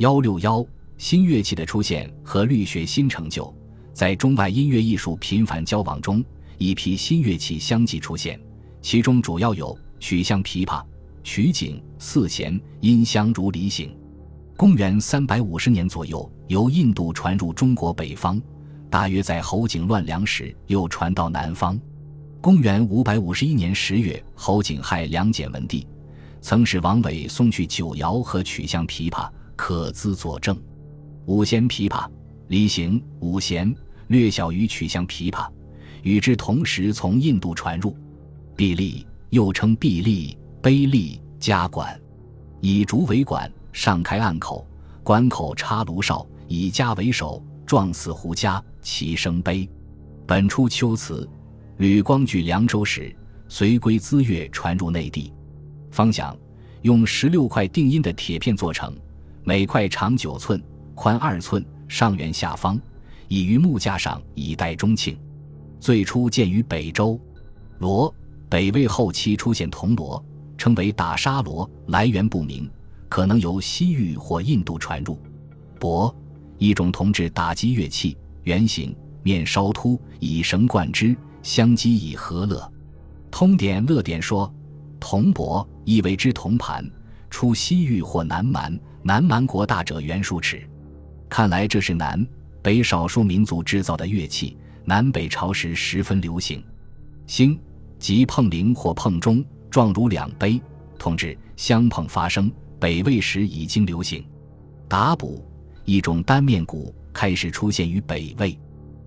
幺六幺新乐器的出现和律学新成就，在中外音乐艺术频繁交往中，一批新乐器相继出现，其中主要有曲项琵琶、曲颈、四弦、音箱如梨形。公元三百五十年左右，由印度传入中国北方，大约在侯景乱梁时又传到南方。公元五百五十一年十月，侯景害梁简文帝，曾使王伟送去九爻和曲项琵琶。可资佐证，五弦琵琶，离形五弦，略小于曲项琵琶，与之同时从印度传入。臂利又称臂利、杯利、加管，以竹为管，上开暗口，管口插炉哨，以枷为首，状似胡笳，其声悲。本出秋词，吕光举凉州时，随归资乐传入内地。方响用十六块定音的铁片做成。每块长九寸，宽二寸，上圆下方，倚于木架上以待中庆。最初见于北周，锣北魏后期出现铜锣，称为打沙锣，来源不明，可能由西域或印度传入。钹一种铜制打击乐器，圆形，面稍凸，以绳贯之，相击以和乐。通典乐典说，铜钹亦为之铜盘，出西域或南蛮。南蛮国大者圆数尺，看来这是南北少数民族制造的乐器，南北朝时十分流行。兴即碰铃或碰钟，状如两杯，同志相碰发声。北魏时已经流行。打补一种单面鼓，开始出现于北魏。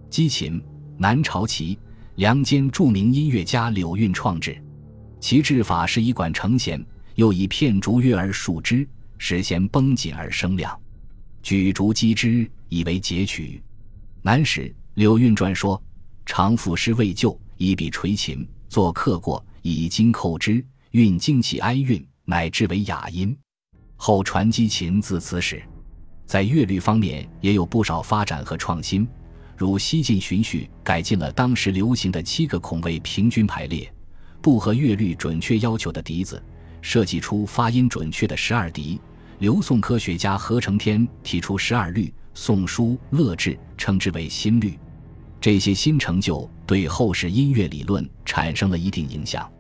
击琴南朝齐梁间著名音乐家柳韵创制，其制法是以管成弦，又以片竹乐而束之。使弦绷紧而声亮，举竹击之以为截取。南史柳运传说：常赋诗未就，以笔垂琴，作刻过，以金扣之，运精气哀韵，乃至为雅音。后传击琴自此始。在乐律方面也有不少发展和创新，如西晋荀序改进了当时流行的七个孔位平均排列，不合乐律准确要求的笛子，设计出发音准确的十二笛。刘宋科学家何承天提出十二律，《宋书·乐志》称之为新律。这些新成就对后世音乐理论产生了一定影响。